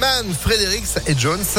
Man, Fredericks et Jones.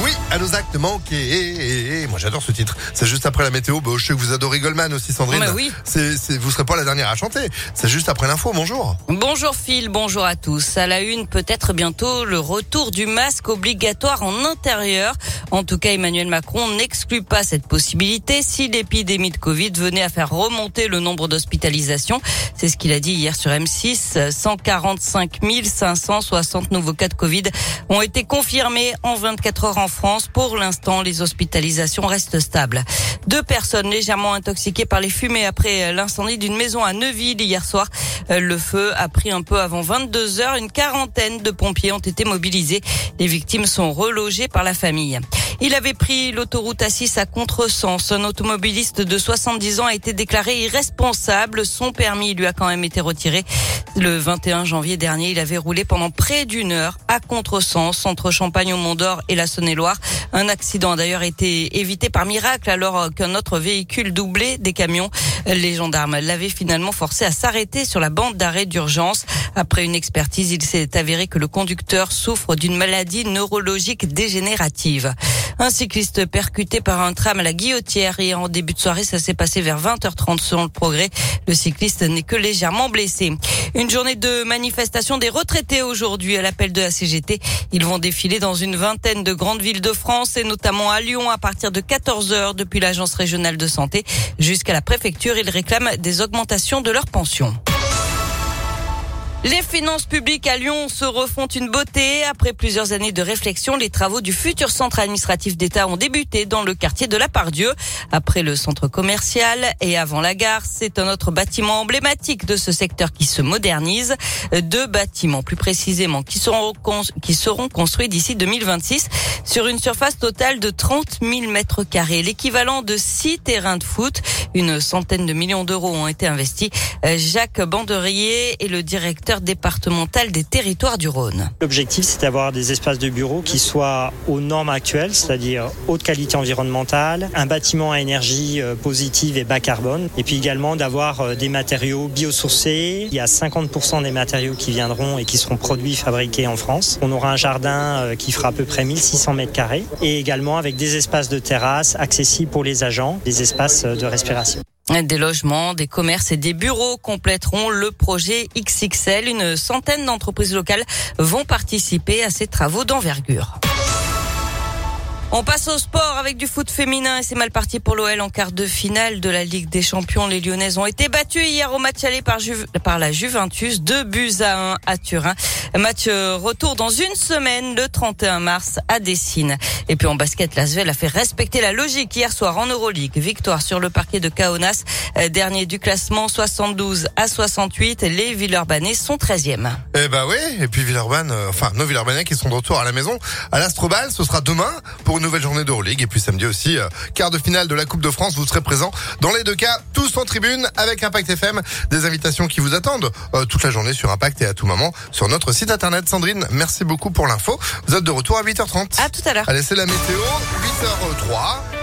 Oui, à nos actes manqués. Moi, j'adore ce titre. C'est juste après la météo. Bah, je sais que vous adorez Goldman aussi, Sandrine. Mais oui. C'est, c'est, vous serez pas la dernière à chanter. C'est juste après l'info. Bonjour. Bonjour Phil, bonjour à tous. À la une, peut-être bientôt le retour du masque obligatoire en intérieur. En tout cas, Emmanuel Macron n'exclut pas cette possibilité si l'épidémie de Covid venait à faire remonter le nombre d'hospitalisations. C'est ce qu'il a dit hier sur M6. 145 560 nouveaux cas de Covid ont été confirmés en 24 heures en France. Pour l'instant, les hospitalisations restent stables. Deux personnes légèrement intoxiquées par les fumées après l'incendie d'une maison à Neuville hier soir. Le feu a pris un peu avant 22 heures. Une quarantaine de pompiers ont été mobilisés. Les victimes sont relogées par la famille. Il avait pris l'autoroute A6 à contresens. Un automobiliste de 70 ans a été déclaré irresponsable. Son permis lui a quand même été retiré. Le 21 janvier dernier, il avait roulé pendant près d'une heure à contresens entre Champagne au Mont d'Or et la Saône-et-Loire. Un accident a d'ailleurs été évité par miracle alors qu'un autre véhicule doublé des camions. Les gendarmes l'avaient finalement forcé à s'arrêter sur la bande d'arrêt d'urgence. Après une expertise, il s'est avéré que le conducteur souffre d'une maladie neurologique dégénérative. Un cycliste percuté par un tram à la Guillotière et en début de soirée, ça s'est passé vers 20h30 selon le progrès. Le cycliste n'est que légèrement blessé. Une journée de manifestation des retraités aujourd'hui à l'appel de la CGT. Ils vont défiler dans une vingtaine de grandes villes de France et notamment à Lyon à partir de 14h depuis l'agence régionale de santé jusqu'à la préfecture. Ils réclament des augmentations de leurs pensions. Les finances publiques à Lyon se refont une beauté. Après plusieurs années de réflexion, les travaux du futur centre administratif d'État ont débuté dans le quartier de la Pardieu. Après le centre commercial et avant la gare, c'est un autre bâtiment emblématique de ce secteur qui se modernise. Deux bâtiments plus précisément qui seront, qui seront construits d'ici 2026 sur une surface totale de 30 000 mètres carrés, l'équivalent de six terrains de foot. Une centaine de millions d'euros ont été investis. Jacques Banderier est le directeur départemental des territoires du Rhône. L'objectif, c'est d'avoir des espaces de bureaux qui soient aux normes actuelles, c'est-à-dire haute qualité environnementale, un bâtiment à énergie positive et bas carbone, et puis également d'avoir des matériaux biosourcés. Il y a 50% des matériaux qui viendront et qui seront produits, fabriqués en France. On aura un jardin qui fera à peu près 1600 mètres carrés, et également avec des espaces de terrasse accessibles pour les agents, des espaces de respiration. Des logements, des commerces et des bureaux compléteront le projet XXL. Une centaine d'entreprises locales vont participer à ces travaux d'envergure. On passe au sport avec du foot féminin et c'est mal parti pour l'OL en quart de finale de la Ligue des Champions. Les Lyonnaises ont été battues hier au match aller par, la Juventus, deux buts à 1 à Turin. Match retour dans une semaine, le 31 mars à Dessine. Et puis en basket, l'Asvel a fait respecter la logique hier soir en Euroleague. Victoire sur le parquet de Kaunas, dernier du classement 72 à 68. Les Villeurbanais sont 13e. Eh bah oui, et puis Villeurbanne, euh, enfin nos Villeurbanais qui sont de retour à la maison à l'Astrobal, ce sera demain pour nouvelle journée d'Euroleague et puis samedi aussi euh, quart de finale de la Coupe de France. Vous serez présents dans les deux cas, tous en tribune avec Impact FM. Des invitations qui vous attendent euh, toute la journée sur Impact et à tout moment sur notre site internet. Sandrine, merci beaucoup pour l'info. Vous êtes de retour à 8h30. À tout à l'heure. Allez, c'est la météo, 8h03.